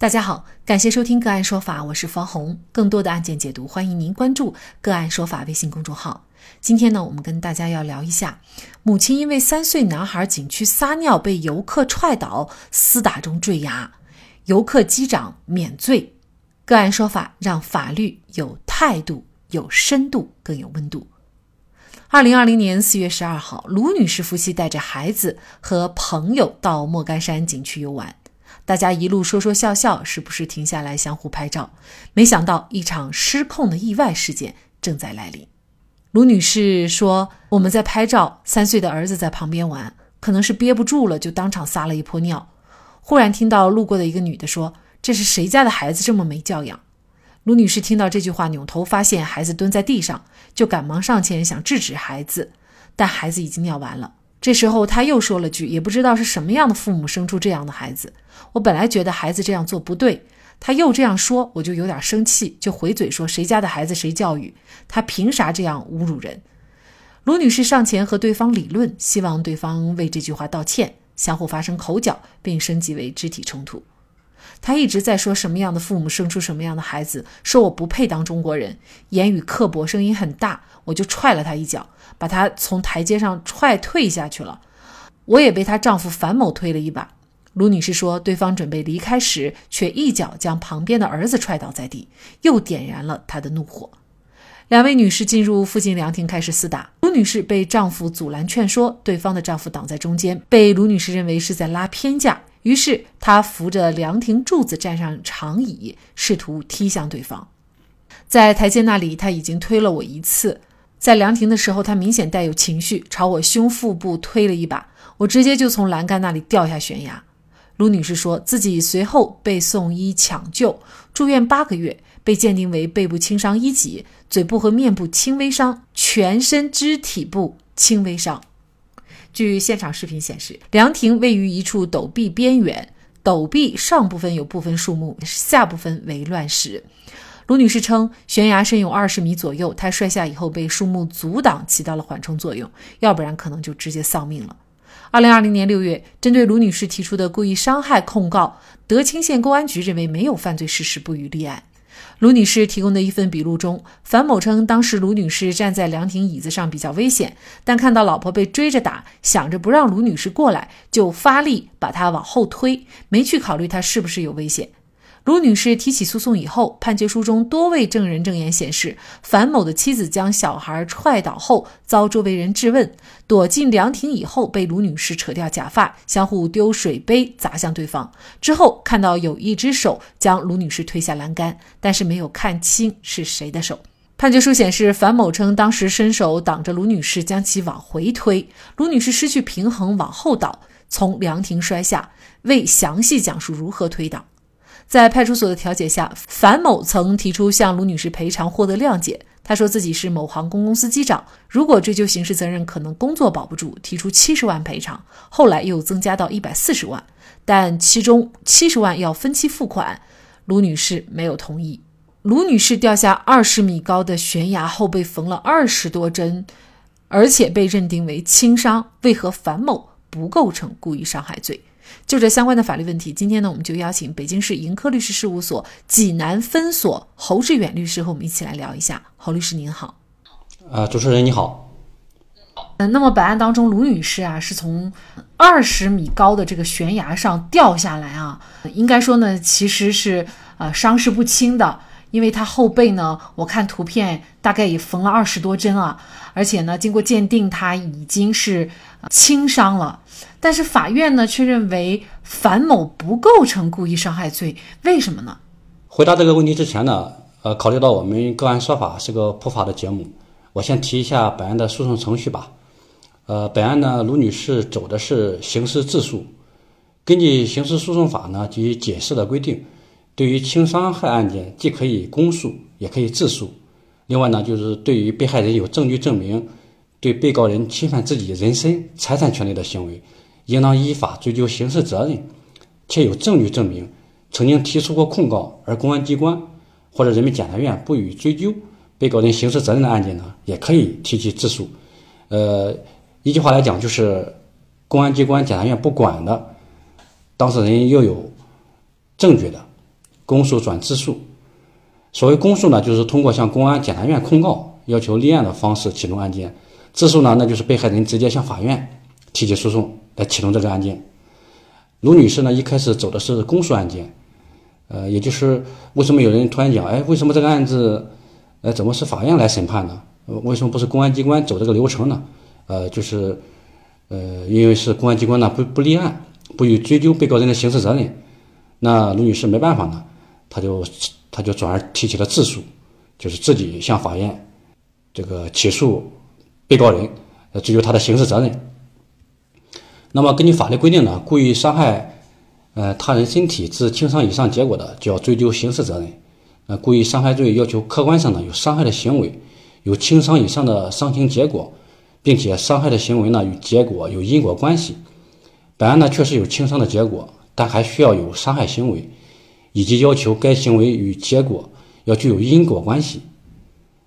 大家好，感谢收听个案说法，我是方红。更多的案件解读，欢迎您关注个案说法微信公众号。今天呢，我们跟大家要聊一下，母亲因为三岁男孩景区撒尿被游客踹倒，厮打中坠崖，游客击掌免罪。个案说法让法律有态度、有深度、更有温度。二零二零年四月十二号，卢女士夫妻带着孩子和朋友到莫干山景区游玩。大家一路说说笑笑，时不时停下来相互拍照。没想到一场失控的意外事件正在来临。卢女士说：“我们在拍照，三岁的儿子在旁边玩，可能是憋不住了，就当场撒了一泼尿。忽然听到路过的一个女的说：‘这是谁家的孩子这么没教养？’卢女士听到这句话，扭头发现孩子蹲在地上，就赶忙上前想制止孩子，但孩子已经尿完了。”这时候他又说了句：“也不知道是什么样的父母生出这样的孩子。我本来觉得孩子这样做不对，他又这样说，我就有点生气，就回嘴说：谁家的孩子谁教育？他凭啥这样侮辱人？”卢女士上前和对方理论，希望对方为这句话道歉，相互发生口角，并升级为肢体冲突。他一直在说什么样的父母生出什么样的孩子，说我不配当中国人，言语刻薄，声音很大，我就踹了他一脚，把他从台阶上踹退下去了。我也被她丈夫樊某推了一把。卢女士说，对方准备离开时，却一脚将旁边的儿子踹倒在地，又点燃了她的怒火。两位女士进入附近凉亭开始厮打，卢女士被丈夫阻拦劝说，对方的丈夫挡在中间，被卢女士认为是在拉偏架。于是她扶着凉亭柱子站上长椅，试图踢向对方。在台阶那里，他已经推了我一次。在凉亭的时候，他明显带有情绪，朝我胸腹部推了一把，我直接就从栏杆那里掉下悬崖。卢女士说自己随后被送医抢救，住院八个月，被鉴定为背部轻伤一级，嘴部和面部轻微伤，全身肢体部轻微伤。据现场视频显示，凉亭位于一处陡壁边缘，陡壁上部分有部分树木，下部分为乱石。卢女士称，悬崖深有二十米左右，她摔下以后被树木阻挡，起到了缓冲作用，要不然可能就直接丧命了。二零二零年六月，针对卢女士提出的故意伤害控告，德清县公安局认为没有犯罪事实，不予立案。卢女士提供的一份笔录中，樊某称，当时卢女士站在凉亭椅子上比较危险，但看到老婆被追着打，想着不让卢女士过来，就发力把她往后推，没去考虑她是不是有危险。卢女士提起诉讼以后，判决书中多位证人证言显示，樊某的妻子将小孩踹倒后，遭周围人质问，躲进凉亭以后，被卢女士扯掉假发，相互丢水杯砸向对方。之后看到有一只手将卢女士推下栏杆，但是没有看清是谁的手。判决书显示，樊某称当时伸手挡着卢女士，将其往回推，卢女士失去平衡往后倒，从凉亭摔下，未详细讲述如何推倒。在派出所的调解下，樊某曾提出向卢女士赔偿，获得谅解。他说自己是某航空公司机长，如果追究刑事责任，可能工作保不住，提出七十万赔偿。后来又增加到一百四十万，但其中七十万要分期付款，卢女士没有同意。卢女士掉下二十米高的悬崖后被缝了二十多针，而且被认定为轻伤，为何樊某不构成故意伤害罪？就这相关的法律问题，今天呢，我们就邀请北京市盈科律师事务所济南分所侯志远律师和我们一起来聊一下。侯律师您好，啊，主持人你好。嗯，那么本案当中，卢女士啊是从二十米高的这个悬崖上掉下来啊，应该说呢，其实是呃伤势不轻的，因为他后背呢，我看图片大概也缝了二十多针啊，而且呢，经过鉴定，他已经是轻伤了。但是法院呢却认为樊某不构成故意伤害罪，为什么呢？回答这个问题之前呢，呃，考虑到我们个案说法是个普法的节目，我先提一下本案的诉讼程序吧。呃，本案呢，卢女士走的是刑事自诉。根据刑事诉讼法呢及解释的规定，对于轻伤害案件，既可以公诉，也可以自诉。另外呢，就是对于被害人有证据证明。对被告人侵犯自己人身、财产权利的行为，应当依法追究刑事责任，且有证据证明曾经提出过控告，而公安机关或者人民检察院不予追究被告人刑事责任的案件呢，也可以提起自诉。呃，一句话来讲，就是公安机关、检察院不管的，当事人又有证据的，公诉转自诉。所谓公诉呢，就是通过向公安、检察院控告，要求立案的方式启动案件；自诉呢，那就是被害人直接向法院提起诉讼来启动这个案件。卢女士呢，一开始走的是公诉案件，呃，也就是为什么有人突然讲，哎，为什么这个案子，呃，怎么是法院来审判呢？为什么不是公安机关走这个流程呢？呃，就是，呃，因为是公安机关呢不不立案，不予追究被告人的刑事责任，那卢女士没办法呢，他就他就转而提起了自诉，就是自己向法院这个起诉被告人，呃，追究他的刑事责任。那么根据法律规定呢，故意伤害呃他人身体致轻伤以上结果的，就要追究刑事责任。呃，故意伤害罪要求客观上呢有伤害的行为，有轻伤以上的伤情结果。并且伤害的行为呢与结果有因果关系，本案呢确实有轻伤的结果，但还需要有伤害行为，以及要求该行为与结果要具有因果关系。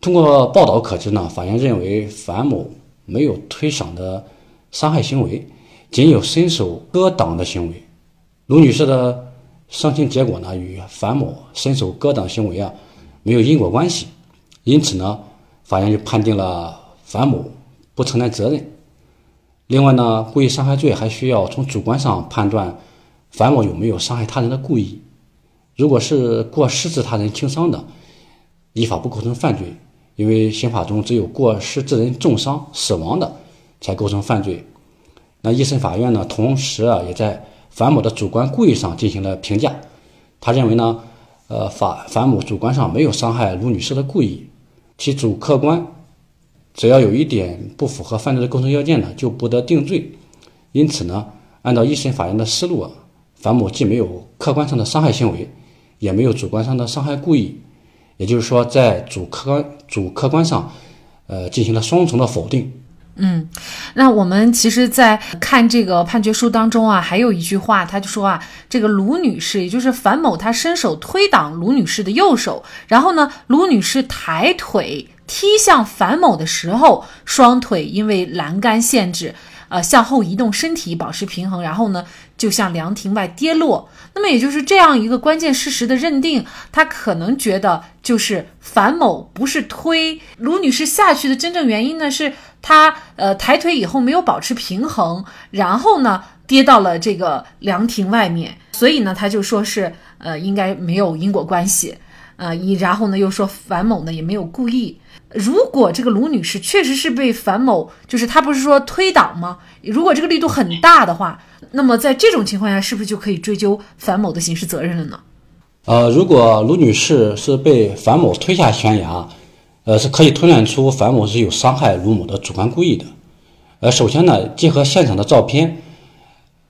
通过报道可知呢，法院认为樊某没有推搡的伤害行为，仅有伸手割挡的行为。卢女士的伤情结果呢与樊某伸手割挡行为啊没有因果关系，因此呢，法院就判定了樊某。不承担责任。另外呢，故意伤害罪还需要从主观上判断樊某有没有伤害他人的故意。如果是过失致他人轻伤的，依法不构成犯罪，因为刑法中只有过失致人重伤、死亡的才构成犯罪。那一审法院呢，同时啊也在樊某的主观故意上进行了评价，他认为呢，呃，法樊某主观上没有伤害卢女士的故意，其主客观。只要有一点不符合犯罪的构成要件呢，就不得定罪。因此呢，按照一审法院的思路啊，樊某既没有客观上的伤害行为，也没有主观上的伤害故意，也就是说，在主客观主客观上，呃，进行了双重的否定。嗯，那我们其实，在看这个判决书当中啊，还有一句话，他就说啊，这个卢女士，也就是樊某，他伸手推挡卢女士的右手，然后呢，卢女士抬腿。踢向樊某的时候，双腿因为栏杆限制，呃，向后移动，身体保持平衡，然后呢，就向凉亭外跌落。那么，也就是这样一个关键事实的认定，他可能觉得就是樊某不是推卢女士下去的真正原因呢，是他呃抬腿以后没有保持平衡，然后呢跌到了这个凉亭外面，所以呢，他就说是呃应该没有因果关系，呃，一然后呢又说樊某呢也没有故意。如果这个卢女士确实是被樊某，就是她不是说推倒吗？如果这个力度很大的话，那么在这种情况下，是不是就可以追究樊某的刑事责任了呢？呃，如果卢女士是被樊某推下悬崖，呃，是可以推断出樊某是有伤害卢某的主观故意的。呃，首先呢，结合现场的照片，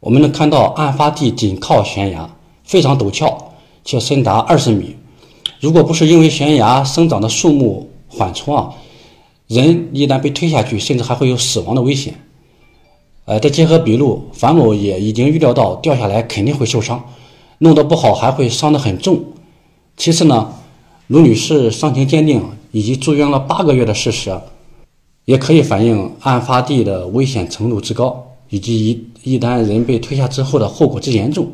我们能看到案发地紧靠悬崖，非常陡峭，且深达二十米。如果不是因为悬崖生长的树木，缓冲啊，人一旦被推下去，甚至还会有死亡的危险。呃，再结合笔录，樊某也已经预料到掉下来肯定会受伤，弄得不好还会伤得很重。其次呢，卢女士伤情鉴定以及住院了八个月的事实，也可以反映案发地的危险程度之高，以及一一旦人被推下之后的后果之严重。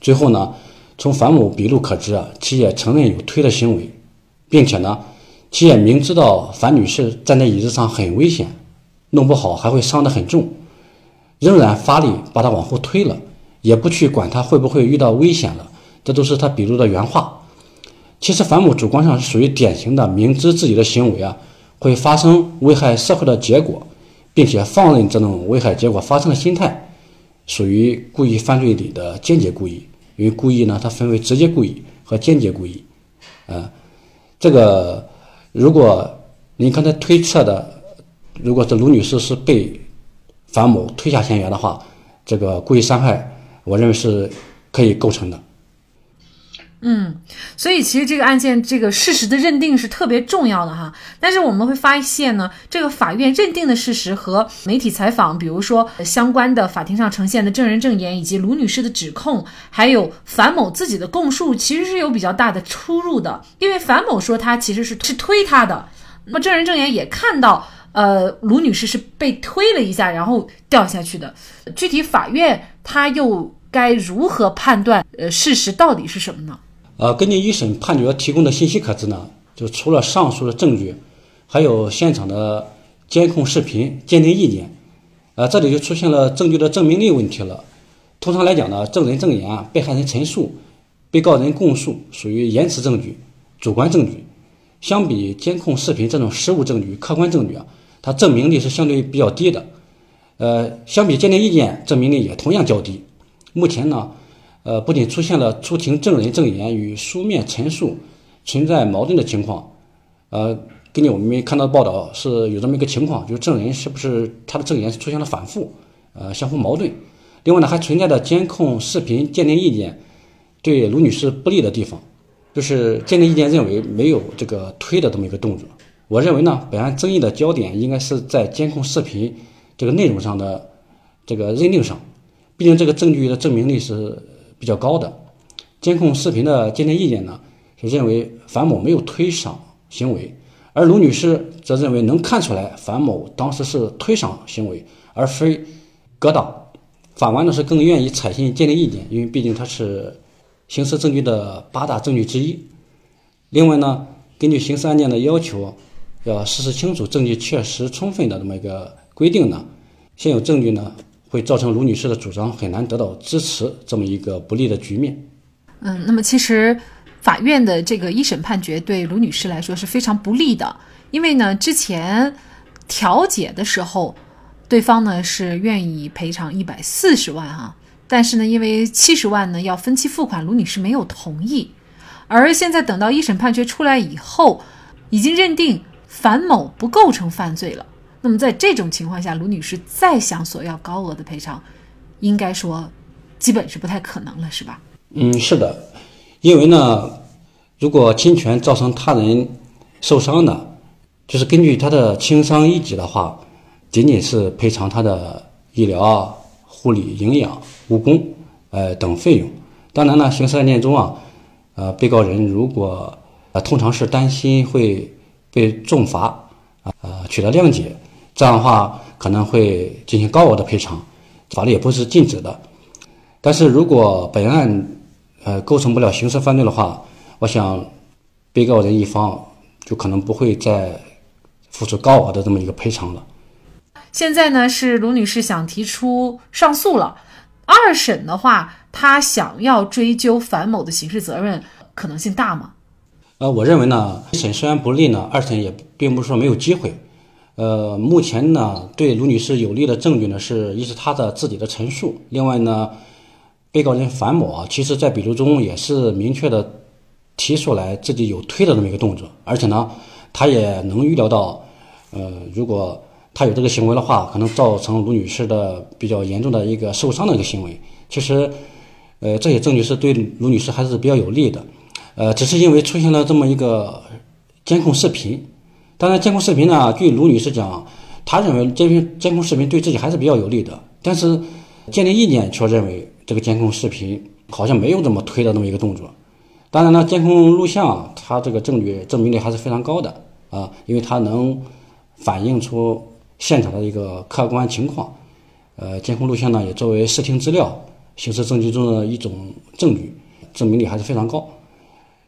最后呢，从樊某笔录可知啊，其也承认有推的行为，并且呢。其也明知道樊女士站在椅子上很危险，弄不好还会伤得很重，仍然发力把她往后推了，也不去管她会不会遇到危险了。这都是他笔录的原话。其实樊某主观上是属于典型的明知自己的行为啊会发生危害社会的结果，并且放任这种危害结果发生的心态，属于故意犯罪里的间接故意。因为故意呢，它分为直接故意和间接故意，呃，这个。如果您刚才推测的，如果是卢女士是被樊某推下悬崖的话，这个故意伤害，我认为是可以构成的。嗯，所以其实这个案件这个事实的认定是特别重要的哈。但是我们会发现呢，这个法院认定的事实和媒体采访，比如说相关的法庭上呈现的证人证言，以及卢女士的指控，还有樊某自己的供述，其实是有比较大的出入的。因为樊某说他其实是是推他的，那么证人证言也看到，呃，卢女士是被推了一下，然后掉下去的。具体法院他又该如何判断？呃，事实到底是什么呢？呃，根据一审判决提供的信息可知呢，就除了上述的证据，还有现场的监控视频、鉴定意见，呃，这里就出现了证据的证明力问题了。通常来讲呢，证人证言、被害人陈述、被告人供述属于言辞证据、主观证据，相比监控视频这种实物证据、客观证据啊，它证明力是相对比较低的。呃，相比鉴定意见，证明力也同样较低。目前呢。呃，不仅出现了出庭证人证言与书面陈述存在矛盾的情况，呃，根据我们看到的报道是有这么一个情况，就是证人是不是他的证言出现了反复，呃，相互矛盾。另外呢，还存在着监控视频鉴定意见对卢女士不利的地方，就是鉴定意见认为没有这个推的这么一个动作。我认为呢，本案争议的焦点应该是在监控视频这个内容上的这个认定上，毕竟这个证据的证明力是。比较高的监控视频的鉴定意见呢，是认为樊某没有推搡行为，而卢女士则认为能看出来樊某当时是推搡行为，而非格挡。法官呢是更愿意采信鉴定意见，因为毕竟它是刑事证据的八大证据之一。另外呢，根据刑事案件的要求，要事实清楚、证据确实充分的这么一个规定呢，现有证据呢。会造成卢女士的主张很难得到支持，这么一个不利的局面。嗯，那么其实法院的这个一审判决对卢女士来说是非常不利的，因为呢，之前调解的时候，对方呢是愿意赔偿一百四十万哈，但是呢，因为七十万呢要分期付款，卢女士没有同意。而现在等到一审判决出来以后，已经认定樊某不构成犯罪了。那么在这种情况下，卢女士再想索要高额的赔偿，应该说，基本是不太可能了，是吧？嗯，是的，因为呢，如果侵权造成他人受伤的，就是根据他的轻伤一级的话，仅仅是赔偿他的医疗、护理、营养、误工，呃等费用。当然呢，刑事案件中啊，呃，被告人如果呃通常是担心会被重罚啊，呃取得谅解。这样的话可能会进行高额的赔偿，法律也不是禁止的。但是如果本案呃构成不了刑事犯罪的话，我想被告人一方就可能不会再付出高额的这么一个赔偿了。现在呢是卢女士想提出上诉了，二审的话，她想要追究樊某的刑事责任可能性大吗？呃，我认为呢，一审虽然不利呢，二审也并不是说没有机会。呃，目前呢，对卢女士有利的证据呢，是一是她的自己的陈述，另外呢，被告人樊某啊，其实在笔录中也是明确的提出来自己有推的这么一个动作，而且呢，他也能预料到，呃，如果他有这个行为的话，可能造成卢女士的比较严重的一个受伤的一个行为。其实，呃，这些证据是对卢女士还是比较有利的，呃，只是因为出现了这么一个监控视频。当然，监控视频呢，据卢女士讲，她认为监控监控视频对自己还是比较有利的。但是，鉴定意见却认为这个监控视频好像没有这么推的那么一个动作。当然呢，监控录像它这个证据证明力还是非常高的啊，因为它能反映出现场的一个客观情况。呃，监控录像呢也作为视听资料、刑事证据中的一种证据，证明力还是非常高。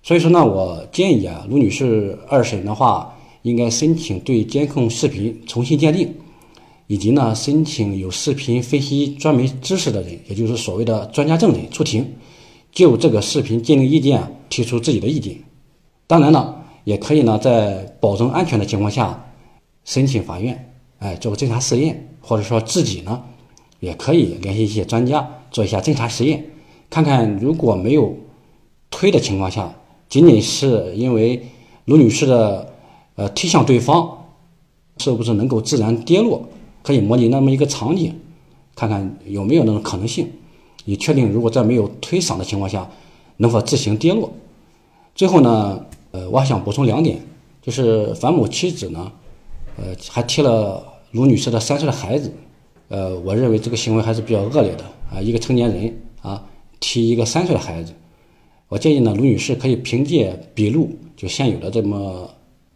所以说呢，我建议啊，卢女士二审的话。应该申请对监控视频重新鉴定，以及呢申请有视频分析专门知识的人，也就是所谓的专家证人出庭，就这个视频鉴定意见提出自己的意见。当然呢，也可以呢在保证安全的情况下，申请法院哎做个侦查试验，或者说自己呢也可以联系一些专家做一下侦查实验，看看如果没有推的情况下，仅仅是因为卢女士的。呃，踢向对方，是不是能够自然跌落？可以模拟那么一个场景，看看有没有那种可能性，以确定如果在没有推搡的情况下，能否自行跌落。最后呢，呃，我还想补充两点，就是樊某妻子呢，呃，还踢了卢女士的三岁的孩子，呃，我认为这个行为还是比较恶劣的啊，一个成年人啊，踢一个三岁的孩子，我建议呢，卢女士可以凭借笔录，就现有的这么。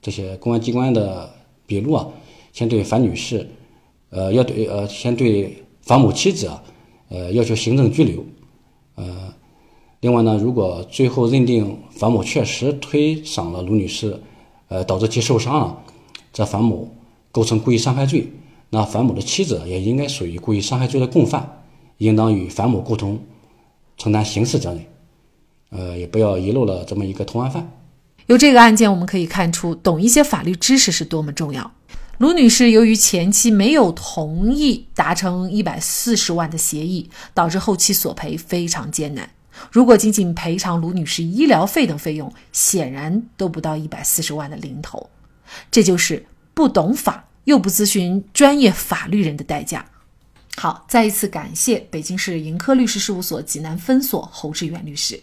这些公安机关的笔录啊，先对樊女士，呃，要对呃，先对樊某妻子啊，呃，要求行政拘留，呃，另外呢，如果最后认定樊某确实推搡了卢女士，呃，导致其受伤了，这樊某构成故意伤害罪，那樊某的妻子也应该属于故意伤害罪的共犯，应当与樊某共同承担刑事责任，呃，也不要遗漏了这么一个同案犯。由这个案件我们可以看出，懂一些法律知识是多么重要。卢女士由于前期没有同意达成一百四十万的协议，导致后期索赔非常艰难。如果仅仅赔偿卢女士医疗费等费用，显然都不到一百四十万的零头。这就是不懂法又不咨询专业法律人的代价。好，再一次感谢北京市盈科律师事务所济南分所侯志远律师。